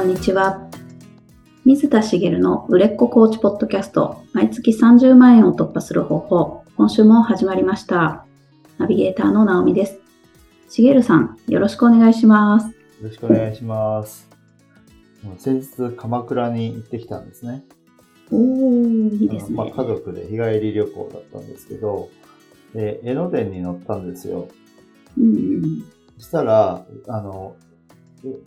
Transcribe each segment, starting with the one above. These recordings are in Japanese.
こんにちは。水田茂の売れっ子コーチポッドキャスト、毎月30万円を突破する方法、今週も始まりました。ナビゲーターの直美です。茂さん、よろしくお願いします。よろしくお願いします。もう先日、鎌倉に行ってきたんですね。おー、いいですね。まあ、家族で日帰り旅行だったんですけど、で江ノ電に乗ったんですよ。うんうんそしたら、あの、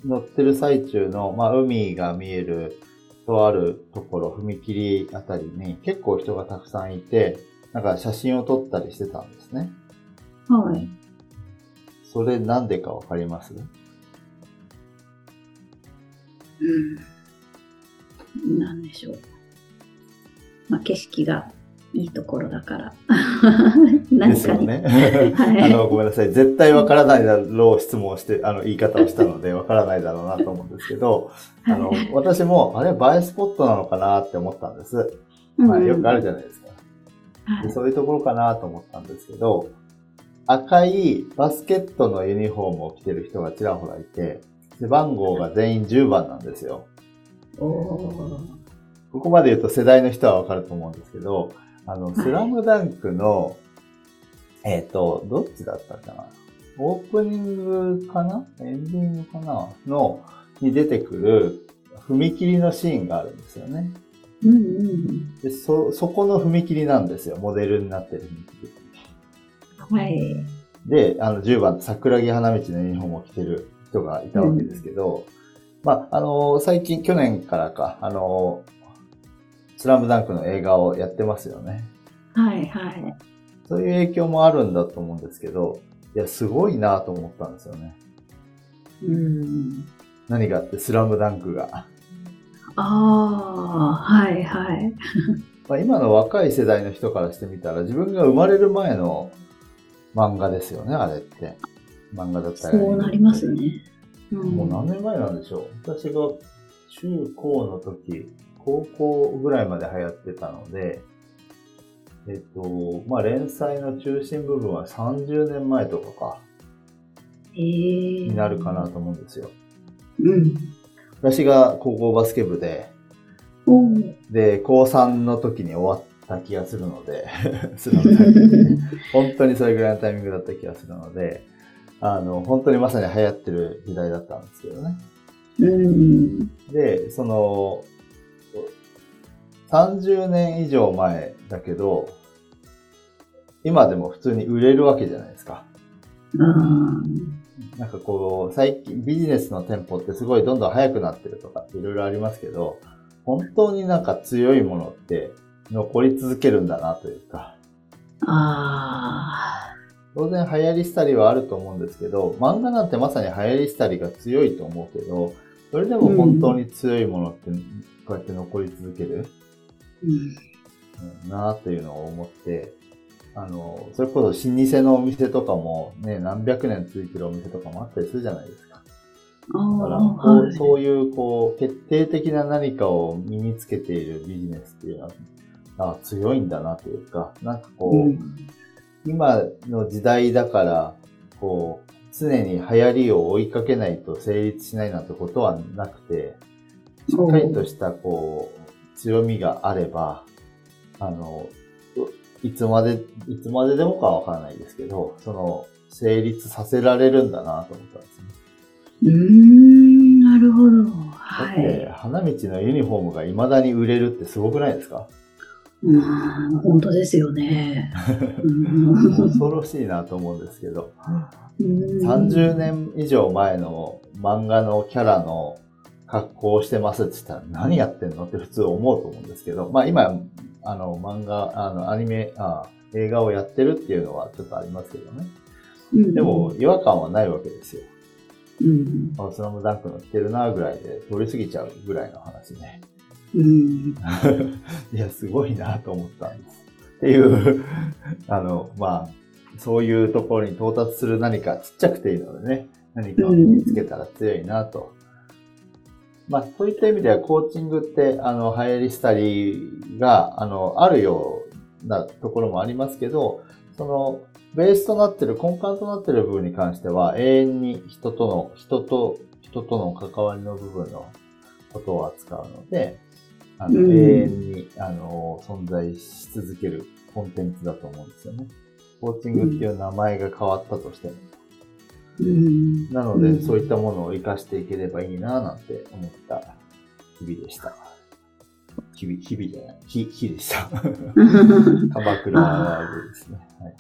乗ってる最中の、まあ、海が見えるとあるところ、踏切あたりに結構人がたくさんいて、なんか写真を撮ったりしてたんですね。はい。それなんでかわかります？うん。なんでしょう。まあ、景色がいいところだから。で。すよね。はいあの、ごめんなさい。絶対わからないだろう質問をして、あの、言い方をしたので、わからないだろうなと思うんですけど、あの、私も、あれ、映えスポットなのかなって思ったんです。まあ、よくあるじゃないですか。はいでそういうところかなと思ったんですけど、赤いバスケットのユニフォームを着てる人がちらほらいて、背番号が全員10番なんですよ。ここまで言うと世代の人はわかると思うんですけど、あの、いスラムダンクの、えっ、と、どっちだったかな？オープニングかな？エンディングかな？の、に出てくる踏切のシーンがあるんですよね。うんうんで、そ、そこの踏切なんですよ。モデルになってる踏切。うん。はい。で、あの、10番、桜木花道のユニフォームを着てる人がいたわけですけど、まあ、あの、最近、去年からか、あの、スラムダンクの映画をやってますよね。はいはい。そういう影響もあるんだと思うんですけど、いや、すごいなと思ったんですよね。うん。何があって、スラムダンクが。ああ、はいはい。まあ、今の若い世代の人からしてみたら、自分が生まれる前の漫画ですよね、あれって。漫画だったり。そうなりますね。うんもう何年前なんでしょう私が中高の時、高校ぐらいまで流行ってたので、えっと、まあ、連載の中心部分は30年前とかか、えー、になるかなと思うんですよ。うん。私が高校バスケ部で、おーで、高3の時に終わった気がするので、スラムダンクって本当にそれぐらいのタイミングだった気がするので、あの、本当にまさに流行ってる時代だったんですけどね。うん。で、その、30年以上前だけど、今でも普通に売れるわけじゃないですか。あなんかこう、最近ビジネスの店舗ってすごいどんどん速くなってるとかいろいろありますけど、本当になんか強いものって残り続けるんだなというか、あ。あ当然流行り廃りはあると思うんですけど、漫画なんてまさに流行り廃りが強いと思うけど、それでも本当に強いものってこうやって残り続ける。ー。うん。うんなというのを思って、あの、それこそ老舗のお店とかもね、何百年続いてるお店とかもあったりするじゃないですか。あだから、あ、こうはい。そういう、こう、決定的な何かを身につけているビジネスっていうのは、あ強いんだなというか、なんかこう、うん今の時代だから、こう、常に流行りを追いかけないと成立しないなんてことはなくて、しっかりとした、こう、強みがあれば、あの、いつまで、いつまででもかはわからないですけど、その、成立させられるんだなと思ったんですね。うーん、なるほど。だはって、い。花道のユニフォームが未だに売れるってすごくないですか？うん、本当ですよね。うん恐ろしいなと思うんですけど。うん30年以上前の漫画のキャラの格好をしてますって言ったら何やってんのって普通思うと思うんですけど、まあ今、あの漫画、あのアニメ、あ映画をやってるっていうのはちょっとありますけどね。うんでも違和感はないわけですよ。うん、あスラムダンクの着てるなぐらいで通り過ぎちゃうぐらいの話ね。うん、いや、すごいなと思ったんです。っていう、あの、まあ、そういうところに到達する何かちっちゃくていいのでね、何かを身につけたら強いなと。まあ、そういった意味ではコーチングって、あの、流行り廃りが、あの、あるようなところもありますけど、その、ベースとなってる、根幹となってる部分に関しては、永遠に人との、人と、人との関わりの部分の、ことを扱うので、あの、うん永遠に、あの、存在し続けるコンテンツだと思うんですよね。コーチングっていう名前が変わったとしても。うん。なので、うんそういったものを活かしていければいいななんて思った日々でした。日々、日々じゃない、日、日でした。鎌倉ワールドですね。はい。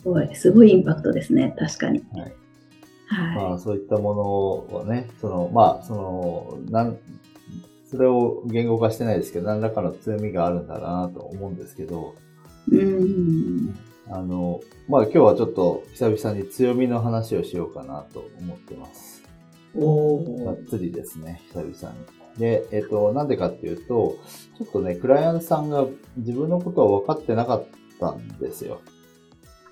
すごい、すごいインパクトですね。確かに。はいはい。まあ、そういったものをね、その、まあ、その、なん、それを言語化してないですけど、何らかの強みがあるんだなと思うんですけど、うん。あの、まあ今日はちょっと久々に強みの話をしようかなと思ってます。おがっー。つりですね、久々に。で、えっと、なんでかっていうと、ちょっとね、クライアントさんが自分のことを分かってなかったんですよ。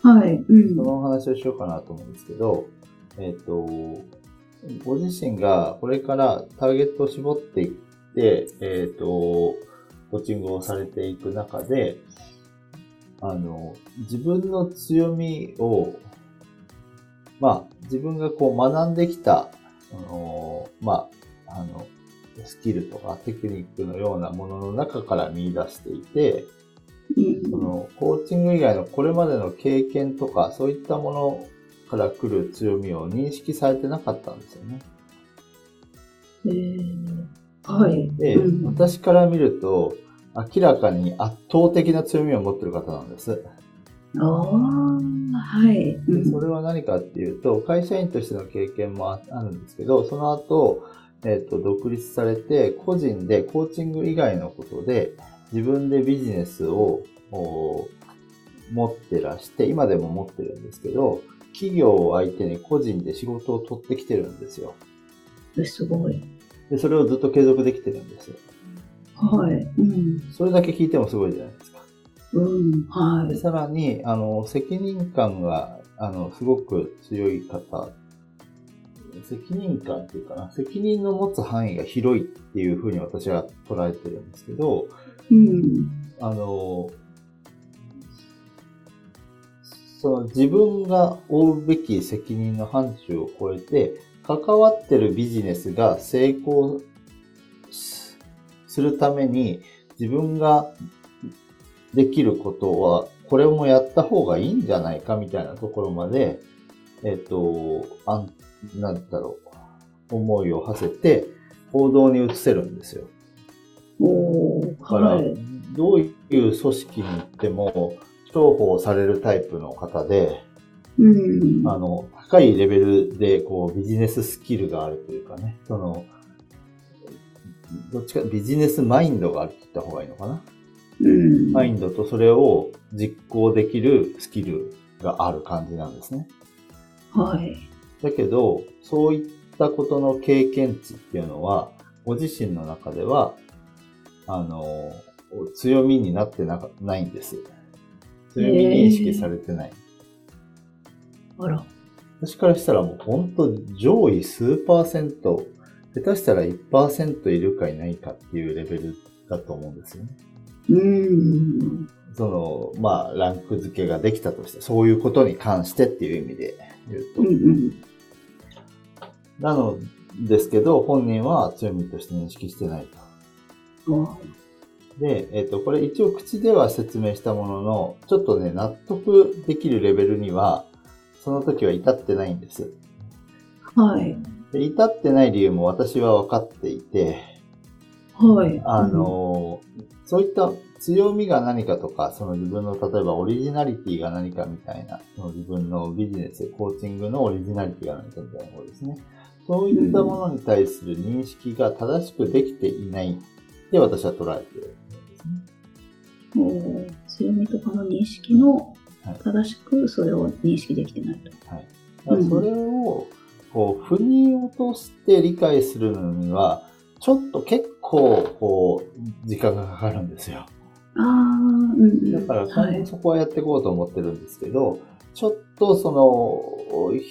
はい。うん。そのお話をしようかなと思うんですけど、えっ、と、ご自身がこれからターゲットを絞っていって、えっ、と、コーチングをされていく中で、あの、自分の強みを、まあ、自分がこう学んできた、あの、まあ、あの、スキルとかテクニックのようなものの中から見出していて、うんそのコーチング以外のこれまでの経験とか、そういったものから来る強みを認識されてなかったんですよね。えーはい。で、うん私から見ると、明らかに圧倒的な強みを持ってる方なんです。ああ、はい。うんでそれは何かっていうと、会社員としての経験もああるんですけど、その後、えっ、と、独立されて、個人でコーチング以外のことで、自分でビジネスをお持ってらして、今でも持ってるんですけど、企業を相手に個人で仕事を取ってきてるんですよ。えすごい。で、それをずっと継続できてるんですよ。はい。うん。それだけ聞いてもすごいじゃないですか。うん。はで、い。さらに、あの、責任感が、あの、すごく強い方、責任感っていうかな、責任の持つ範囲が広いっていうふうに私は捉えてるんですけど、うん。あの、その自分が負うべき責任の範疇を超えて、関わってるビジネスが成功すするために、自分ができることは、これもやった方がいいんじゃないかみたいなところまで、えっと、あん、なんだろう、思いを馳せて、行動に移せるんですよ。だから、はい。どういう組織に行っても、重宝されるタイプの方で、うん。あの、高いレベルで、こう、ビジネススキルがあるというかね、その、どっちか、ビジネスマインドがあるって言った方がいいのかな？うん。マインドとそれを実行できるスキルがある感じなんですね。はい。だけど、そういったことの経験値っていうのは、ご自身の中では、あの、強みになってなかないんです。強み認識されてない。あら。私からしたらもう本当上位数パーセント、下手したら1%いるかいないかっていうレベルだと思うんですよね。うん。その、まあ、ランク付けができたとして、そういうことに関してっていう意味で言うと。うんうん。なのですけど、本人は強みとして認識してないと。おで、えっ、と、これ一応口では説明したものの、ちょっとね、納得できるレベルには、その時は至ってないんです。はい。で至ってない理由も私は分かっていて、はい。あの、そういった強みが何かとか、その自分の例えばオリジナリティが何かみたいな、その自分のビジネス、コーチングのオリジナリティが何かみたいなことですね。そういったものに対する認識が正しくできていないって私は捉えているんですね。強みとかの認識のはい正しくそれを認識できてないと。はい。だからそれを、こう、腑に落として理解するのには、ちょっと結構、こう、時間がかかるんですよ。ああ、うんうん。だから。そこはやっていこうと思ってるんですけど、ちょっとその、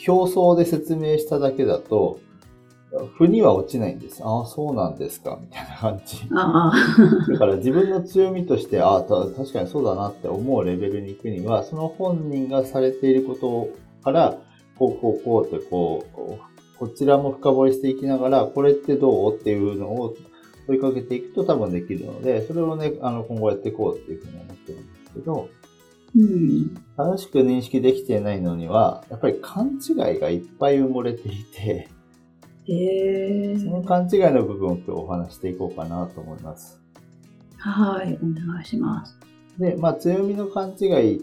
表層で説明しただけだと、腑には落ちないんです。ああ、そうなんですか、みたいな感じ。ああ、だから自分の強みとして、ああ、た確かにそうだなって思うレベルに行くには、その本人がされていることから、こう、こう、こうって、こう、こちらも深掘りしていきながら、これってどうっていうのを、追いかけていくと多分できるので、それをね、あの、今後やっていこうっていうふうに思ってるんですけど、うん。正しく認識できていないのには、やっぱり勘違いがいっぱい埋もれていて、へえ。その勘違いの部分を今日お話していこうかなと思います。はい、お願いします。で、まあ、強みの勘違い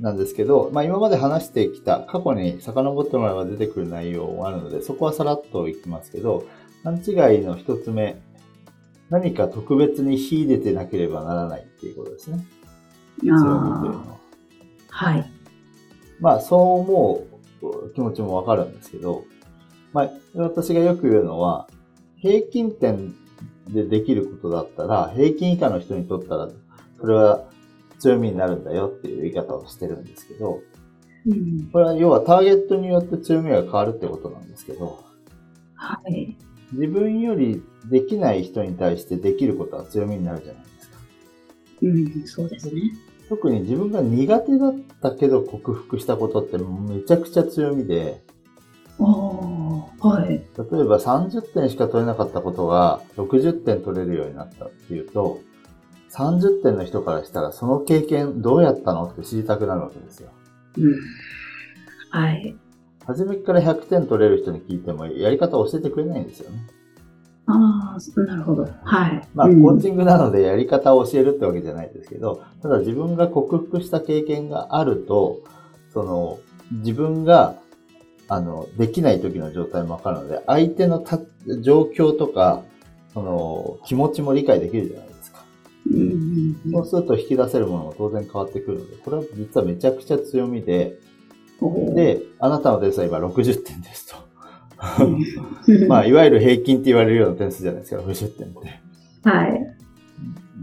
なんですけど、まあ、今まで話してきた、過去に遡ってもらえば出てくる内容があるので、そこはさらっといきますけど、勘違いの一つ目、何か特別に秀でてなければならないっていうことですね。強みというのは。はい。まあ、そう思う気持ちもわかるんですけど、まあ、私がよく言うのは、平均点でできることだったら、平均以下の人にとったら、それは強みになるんだよっていう言い方をしてるんですけど、うん、これは要はターゲットによって強みが変わるってことなんですけど、はい。自分よりできない人に対してできることは強みになるじゃないですか。うん、そうですね。特に自分が苦手だったけど克服したことってめちゃくちゃ強みで、ああ、はい。例えば30点しか取れなかったことが60点取れるようになったっていうと、30点の人からしたらその経験どうやったのって知りたくなるわけですよ。うん。はい。初めから100点取れる人に聞いてもやり方を教えてくれないんですよね。ああ、なるほど。はい。まあ、コーチングなのでやり方を教えるってわけじゃないですけど、ただ自分が克服した経験があると、その、自分が、あの、できない時の状態もわかるので、相手のた状況とか、その、気持ちも理解できるじゃないそうすると引き出せるものも当然変わってくるので、これは実はめちゃくちゃ強みで、で、あなたの点数は今60点ですと。まあ、いわゆる平均って言われるような点数じゃないですか、60点って。はい。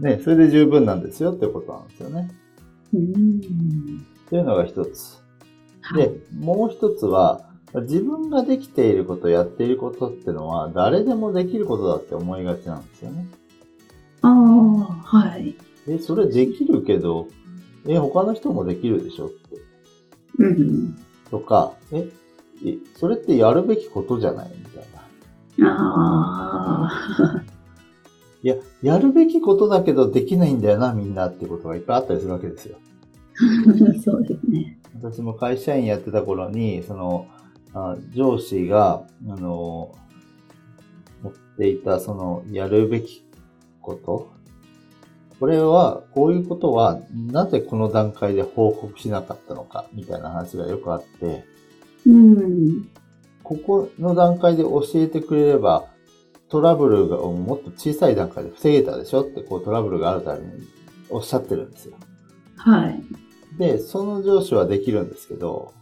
ね、それで十分なんですよってことなんですよね。うん。というのが一つ。で、もう一つは、自分ができていること、やっていることってのは、誰でもできることだって思いがちなんですよね。ああ、はい。え、それできるけど、え、他の人もできるでしょ？って。うん。とか、え、それってやるべきことじゃないみたいな。ああ。いや、やるべきことだけどできないんだよな、みんなってことがいっぱいあったりするわけですよ。そうですね。私も会社員やってた頃に、その、あ上司が、あの、持っていた、その、やるべきことこれは、こういうことは、なぜこの段階で報告しなかったのか、みたいな話がよくあって、うん。ここの段階で教えてくれれば、トラブルがもっと小さい段階で防げたでしょって、こうトラブルがあるためにおっしゃってるんですよ。はい。で、その上司はできるんですけど、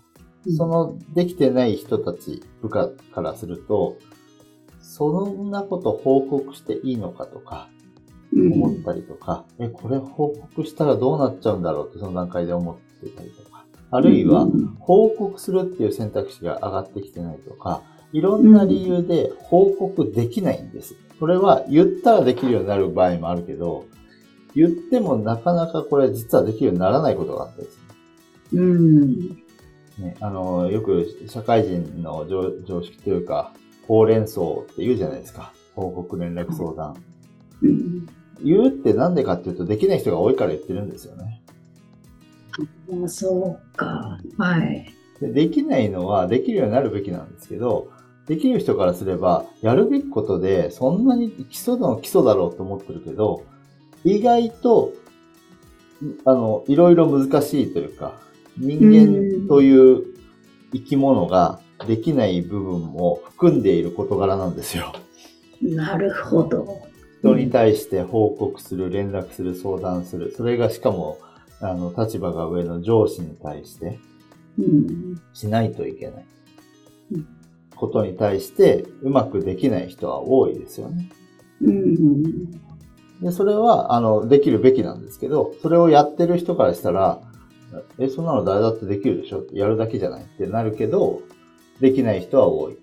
そのできてない人たち、部下からすると、そんなこと報告していいのかとか、思ったりとか、うん、え、これ報告したらどうなっちゃうんだろうってその段階で思ってたりとか、あるいは報告するっていう選択肢が上がってきてないとか、いろんな理由で報告できないんです。それは言ったらできるようになる場合もあるけど、言ってもなかなかこれ実はできるようにならないことがあったりする。うん。ね、あの、よく社会人の常識というか、ほうれん草って言うじゃないですか。報告連絡相談。うん、言うってなんでかっていうと、できない人が多いから言ってるんですよね。あそうか。はい。で。できないのはできるようになるべきなんですけど、できる人からすれば、やるべきことで、そんなに基礎の基礎だろうと思ってるけど、意外と、あの、いろいろ難しいというか、人間という生き物ができない部分も含んでいる事柄なんですよ。なるほど。人に対して報告する、連絡する、相談する。それがしかも、あの、立場が上の上司に対して、しないといけない。ことに対して、うまくできない人は多いですよね。で、それは、あの、できるべきなんですけど、それをやってる人からしたら、え、そんなの誰だってできるでしょやるだけじゃないってなるけど、できない人は多い。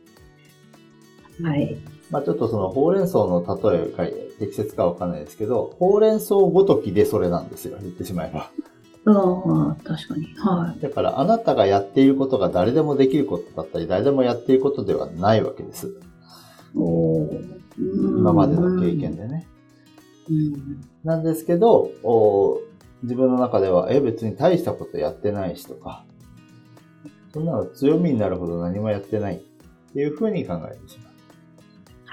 はい。まあちょっとそのほうれん草の例えが適切かわかんないですけど、ほうれん草ごときでそれなんですよ、言ってしまえば。ああ、確かに。はい。だからあなたがやっていることが誰でもできることだったり、誰でもやっていることではないわけです。お今までの経験でね。うん。なんですけど、お自分の中では、え、別に大したことやってないしとか、そんなの強みになるほど何もやってないっていうふうに考えてしまう。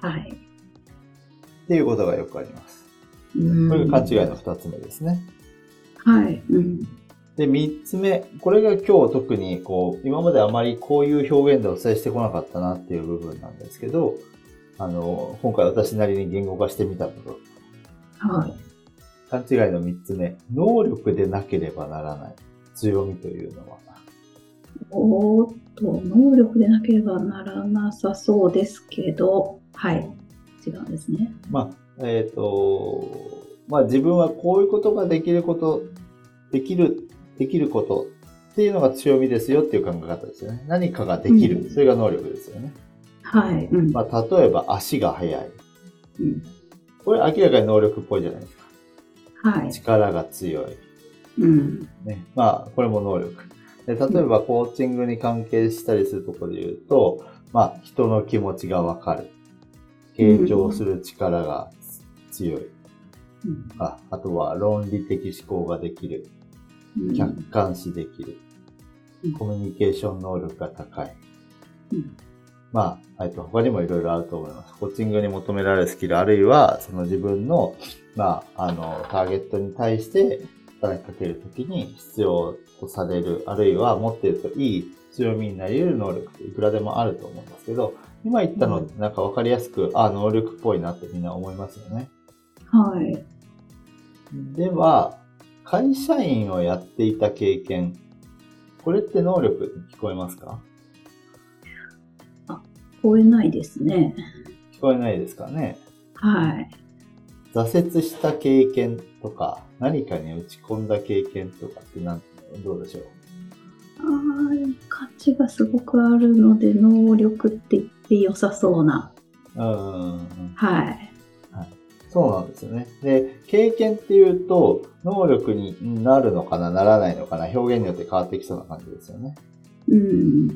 はい。っていうことがよくあります。うんこれが勘違いの二つ目ですね。はい。うん。で、三つ目、これが今日特にこう、今まであまりこういう表現でお伝えしてこなかったなっていう部分なんですけど、あの、今回私なりに言語化してみたこと。はい。勘違いの三つ目、能力でなければならない強みというのは、おーっと、能力でなければならなさそうですけど、はい。違うんですね。まあ、えっ、と、まあ自分はこういうことができること、できる、できることっていうのが強みですよっていう考え方ですよね。何かができる。うんそれが能力ですよね。はい。うん。まあ例えば足が速い。うんこれ明らかに能力っぽいじゃないですか。はい。力が強い。うん。ね。まあこれも能力。で例えばコーチングに関係したりするところで言うと、まあ人の気持ちがわかる。傾聴する力が強い。うんああとは論理的思考ができる。うん客観視できるうん。コミュニケーション能力が高い。うんまあ、えっと、他にもいろいろあると思います。コーチングに求められるスキル、あるいは、その自分の、まあ、あの、ターゲットに対して働きかけるときに必要とされる、あるいは持っているといい強みになり得る能力っていくらでもあると思うんですけど、今言ったのってなんかわかりやすく、あ、能力っぽいなってみんな思いますよね。はい。では、会社員をやっていた経験、これって能力に聞こえますか？聞こえないですね。聞こえないですかね？はい。挫折した経験とか、何かに打ち込んだ経験とかってなんどうでしょう？価値がすごくあるので、能力って言って良さそうな。うんうんうん。はい。そうなんですよね。で、経験っていうと、能力になるのかな、ならないのかな、表現によって変わってきそうな感じですよね。うん。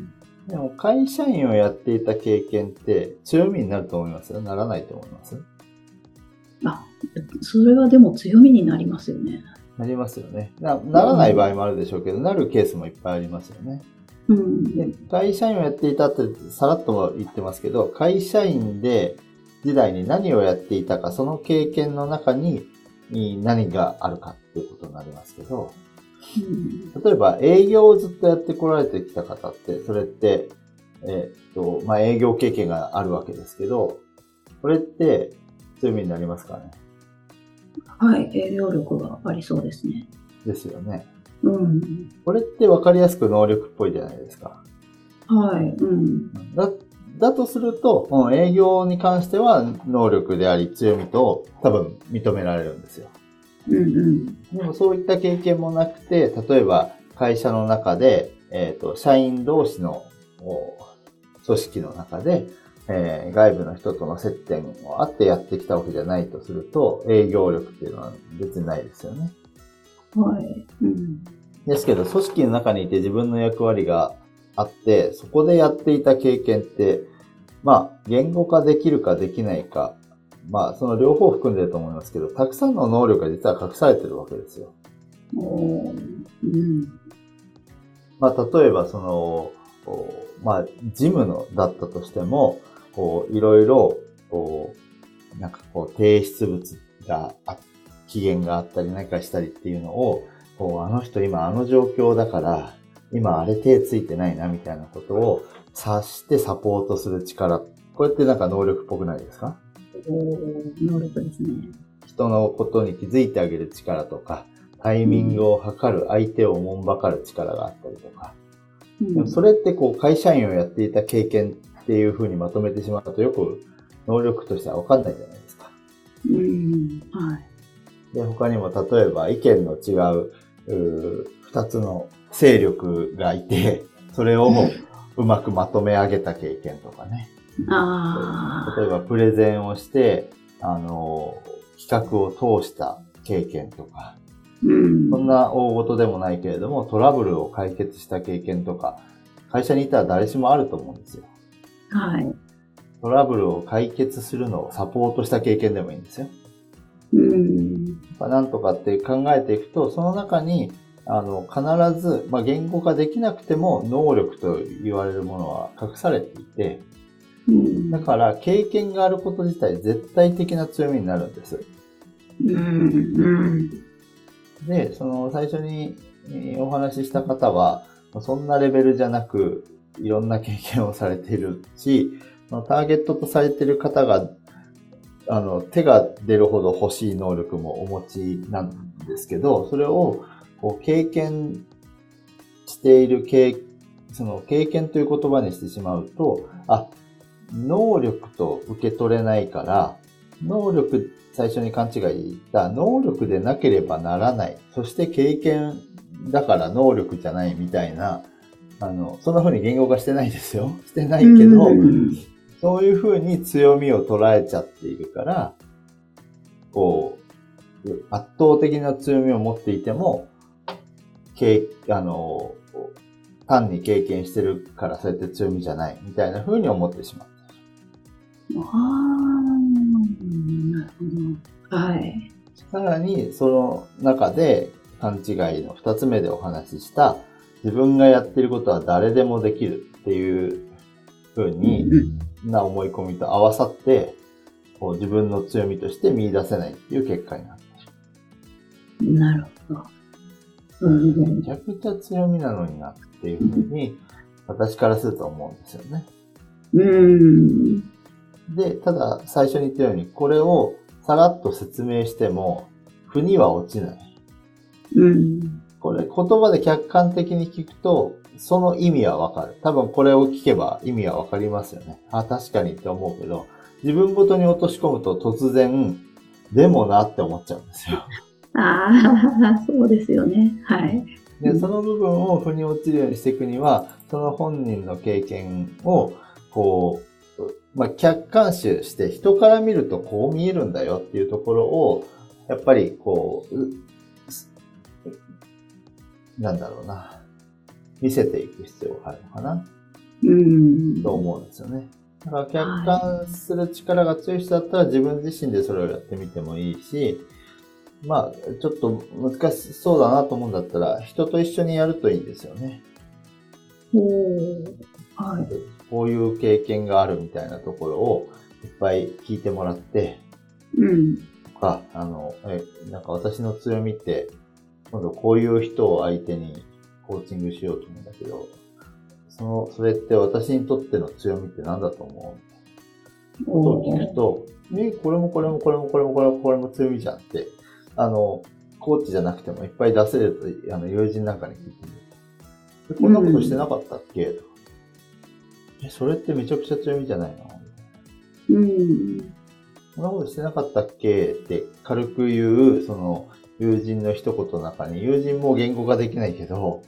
でも、会社員をやっていた経験って強みになると思いますよならないと思いますあ、それはでも強みになりますよね。なりますよねな。ならない場合もあるでしょうけど、なるケースもいっぱいありますよね。うん。で会社員をやっていたってさらっとも言ってますけど、会社員で時代に何をやっていたか、その経験の中に何があるかっていうことになりますけど、うん例えば営業をずっとやってこられてきた方って、それって、えーっと、まあ、営業経験があるわけですけど、これって強みになりますかね？はい。営業力がありそうですね。ですよね。うん。これって分かりやすく能力っぽいじゃないですか。はい。うん。だ、だとすると、うん営業に関しては能力であり強みと多分認められるんですよ。うんうん。でもそういった経験もなくて、例えば会社の中で、えっ、と、社員同士のお組織の中で、えー外部の人との接点をあってやってきたわけじゃないとすると、営業力っていうのは別にないですよね。はい。うん。ですけど、組織の中にいて自分の役割があって、そこでやっていた経験って、まあ、言語化できるかできないか、まあ、その両方含んでると思いますけど、たくさんの能力が実は隠されてるわけですよ。うん。まあ、例えば、その、まあ、事務のだったとしても、こう、いろいろ、こう、なんかこう、提出物があ、期限があったり何かしたりっていうのを、こう、あの人今あの状況だから、今あれ手ついてないなみたいなことを察してサポートする力。これってなんか能力っぽくないですか？おー能力ですね。人のことに気づいてあげる力とか、タイミングを測る相手をもんばかる力があったりとか、うんでもそれってこう会社員をやっていた経験っていうふうにまとめてしまうとよく能力としては分かんないじゃないですか。うん。はい。で、他にも例えば意見の違ううー二つの勢力がいて、それをうまくまとめ上げた経験とかね。あ例えばプレゼンをして、あの、企画を通した経験とか、あ。うん。そんな大事でもないけれども、トラブルを解決した経験とか、会社にいたら誰しもあると思うんですよ。はい。トラブルを解決するのをサポートした経験でもいいんですよ。うん。なんとかって考えていくと、その中に、あの、必ず、まあ、言語化できなくても能力と言われるものは隠されていて、うん。だから経験があること自体絶対的な強みになるんです。うん。うん。で、その最初にえーお話しした方は、そんなレベルじゃなく、いろんな経験をされているし、ターゲットとされている方が、あの、手が出るほど欲しい能力もお持ちなんですけど、それをこう経験している経、その経験という言葉にしてしまうと、あ、能力と受け取れないから、能力、最初に勘違いした能力でなければならない。そして経験だから能力じゃないみたいな、あの、そんな風に言語化してないですよ。してないけど、うんそういう風に強みを捉えちゃっているから、こう、圧倒的な強みを持っていても、経あの、単に経験してるからそうやって強みじゃないみたいな風に思ってしまう。なるほど。はい。さらに、その中で勘違いの二つ目でお話しした、自分がやってることは誰でもできるっていう風にな思い込みと合わさって、こう自分の強みとして見出せないっていう結果になってしうんなるほど。めちゃくちゃ強みなのになっていう風に、私からすると思うんですよね。うん。で、ただ最初に言ったように、これをさらっと説明しても、腑には落ちない。うん。これ言葉で客観的に聞くと、その意味はわかる。多分これを聞けば意味はわかりますよね。あ、確かにって思うけど、自分ごとに落とし込むと突然、でもなって思っちゃうんですよ。ああ、そうですよね。はい。で、うんその部分を腑に落ちるようにしていくには、その本人の経験を、こう、まあ、客観視して人から見るとこう見えるんだよっていうところを、やっぱりこう、うなんだろうな、見せていく必要があるのかなうん。と思うんですよね。だから客観する力が強い人だったら自分自身でそれをやってみてもいいし、まあ、ちょっと難しそうだなと思うんだったら、人と一緒にやるといいんですよね。おーはい。こういう経験があるみたいなところをいっぱい聞いてもらって、うん。とか、あの、え、なんか私の強みって、今度こういう人を相手にコーチングしようと思うんだけど、その、それって私にとっての強みって何だと思う？ことを聞くと、え、これもこれもこれもこれもこれもこれも強みじゃんって、あの、コーチじゃなくてもいっぱい出せると、あの、友人なんかに聞いてみる。えこんなことしてなかったっけ、とか。え、それってめちゃくちゃ強みじゃないの？うん。こんなことしてなかったっけ？って軽く言う、その、友人の一言の中に、友人も言語化できないけど、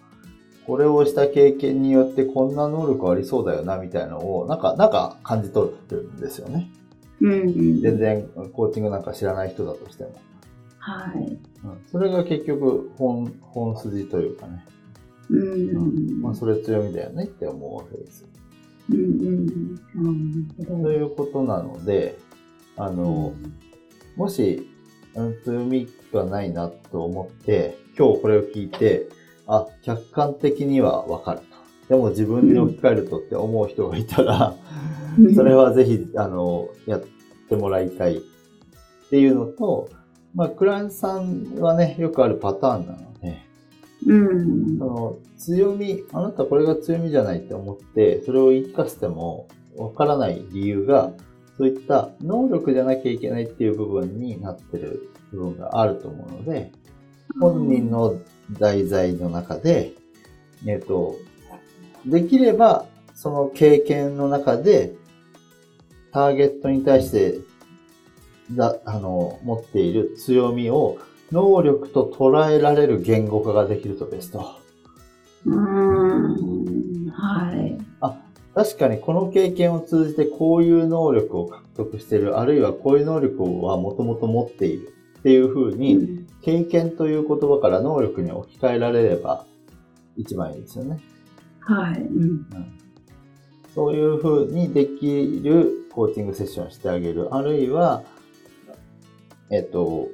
これをした経験によってこんな能力ありそうだよな、みたいなのを、なんか、なんか感じ取ってるんですよね。うん。全然コーチングなんか知らない人だとしても。はい。うん、それが結局本、本筋というかね。うん。まあ、それ強みだよねって思うわけです。うんうん。うん。ということなので、あの、もし、うん強みがないなと思って、今日これを聞いて、あ、客観的にはわかると。でも自分に置き換えるとって思う人がいたら、うんそれはぜひ、あの、やってもらいたいっていうのと、まあ、クライアントさんはね、よくあるパターンなので、うんそ。の強み、あなたこれが強みじゃないって思って、それを言い聞かせてもわからない理由が、そういった能力じゃなきゃいけないっていう部分になってる部分があると思うので、本人の題材の中で、えっと、できれば、その経験の中で、ターゲットに対して、だ、あの、持っている強みを、能力と捉えられる言語化ができるとベスト。うん。はい。確かにこの経験を通じてこういう能力を獲得している、あるいはこういう能力はもともと持っているっていうふうに、経験という言葉から能力に置き換えられれば一番いいですよね。はい。うん。そういうふうにできるコーチングセッションをしてあげる。あるいは、えっと、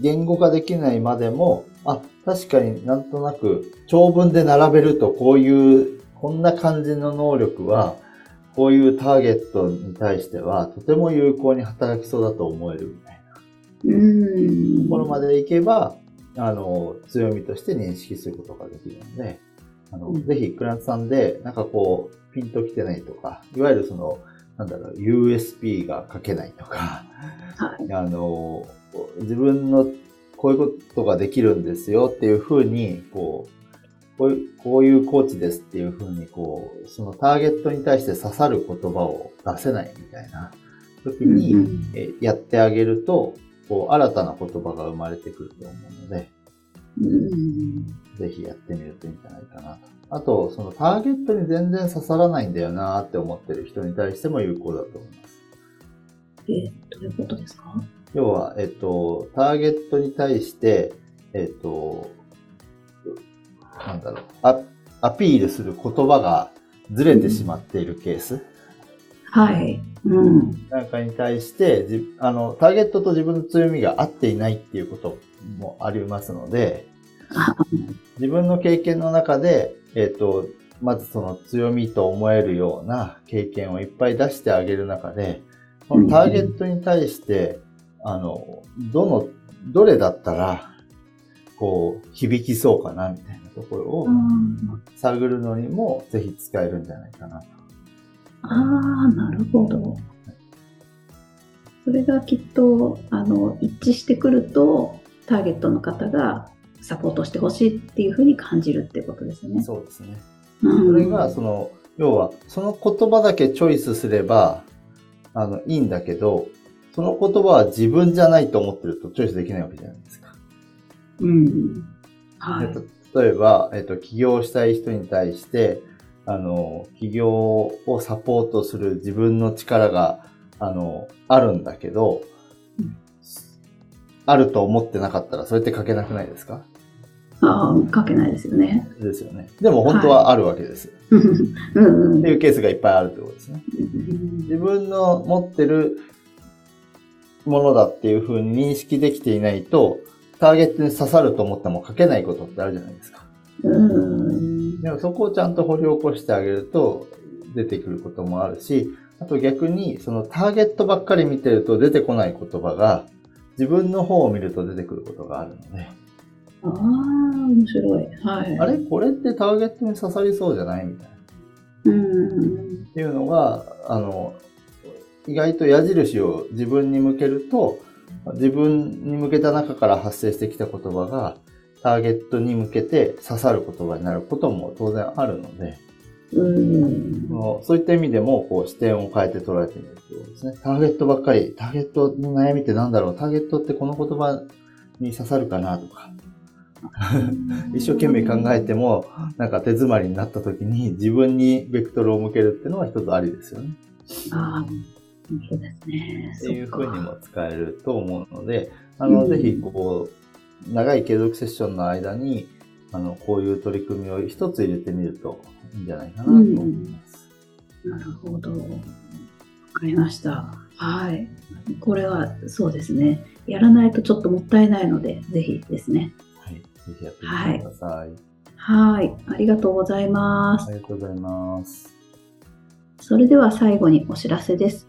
言語化できないまでも、あ、確かになんとなく長文で並べるとこういう、こんな感じの能力は、こういうターゲットに対してはとても有効に働きそうだと思えるみたいな。うん。ところまでいけば、あの、強みとして認識することができるので、あの、うんぜひ、クラントさんで、なんかこう、ピンときてないとか、いわゆるその、なんだろう、USP が書けないとか、はい。あの、自分のこういうことができるんですよっていうふうに、こう、こういうこういうコーチですっていうふうに、こう、そのターゲットに対して刺さる言葉を出せないみたいな時に、うんうんえやってあげると、こう、新たな言葉が生まれてくると思うので、うん。ぜひやってみるといいんじゃないかなと。あと、そのターゲットに全然刺さらないんだよなって思ってる人に対しても有効だと思います。え、どういうことですか？要は、えっと、ターゲットに対して、えっと、なんだろう、アアピールする言葉がずれてしまっているケース。はい。うん。なんかに対して、じあの、ターゲットと自分の強みが合っていないっていうこともありますので、あ。自分の経験の中で、えっ、と、まずその強みと思えるような経験をいっぱい出してあげる中で、このターゲットに対して、あの、どの、どれだったら、こう、響きそうかな、みたいなところをうん探るのにも、ぜひ使えるんじゃないかなと。ああ、なるほど。それがきっと、あの、一致してくると、ターゲットの方がサポートしてほしいっていうふうに感じるっていうことですね。そうですね。うんそれが、その、要は、その言葉だけチョイスすれば、あの、いいんだけど、その言葉は自分じゃないと思ってるとチョイスできないわけじゃないですか。うん。はい。で例えば、えっと、起業したい人に対して、あの、起業をサポートする自分の力が、あの、あるんだけど、うんあると思ってなかったら、それって書けなくないですか？ああ、書けないですよね。ですよね。でも本当はあるわけですよ。うんうんっていうケースがいっぱいあるってことですね。自分の持ってるものだっていうふうに認識できていないと、ターゲットに刺さると思っても書けないことってあるじゃないですか。うん。でもそこをちゃんと掘り起こしてあげると出てくることもあるし、あと逆にそのターゲットばっかり見てると出てこない言葉が自分の方を見ると出てくることがあるので、ああ、面白い。はい。あれ？これってターゲットに刺さりそうじゃないみたいな。うん。っていうのが、あの、意外と矢印を自分に向けると、自分に向けた中から発生してきた言葉が、ターゲットに向けて刺さる言葉になることも当然あるので、うん。そういった意味でも、こう視点を変えて捉えてみるってことですね。ターゲットばっかり、ターゲットの悩みってなんだろう？ターゲットってこの言葉に刺さるかなとか、一生懸命考えても、なんか手詰まりになった時に自分にベクトルを向けるっていうのは一つありですよね。ああ、そうですね。っていうふうにも使えると思うので、あの、うんぜひ、こう、長い継続セッションの間に、あの、こういう取り組みを一つ入れてみるといいんじゃないかなと思います。なるほど。わかりました。はい。これはそうですね。やらないとちょっともったいないので、ぜひですね。はい。ぜひやってみてください。はい。ありがとうございます。ありがとうございます。それでは最後にお知らせです。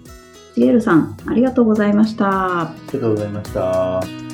しげるさん、ありがとうございました。ありがとうございました。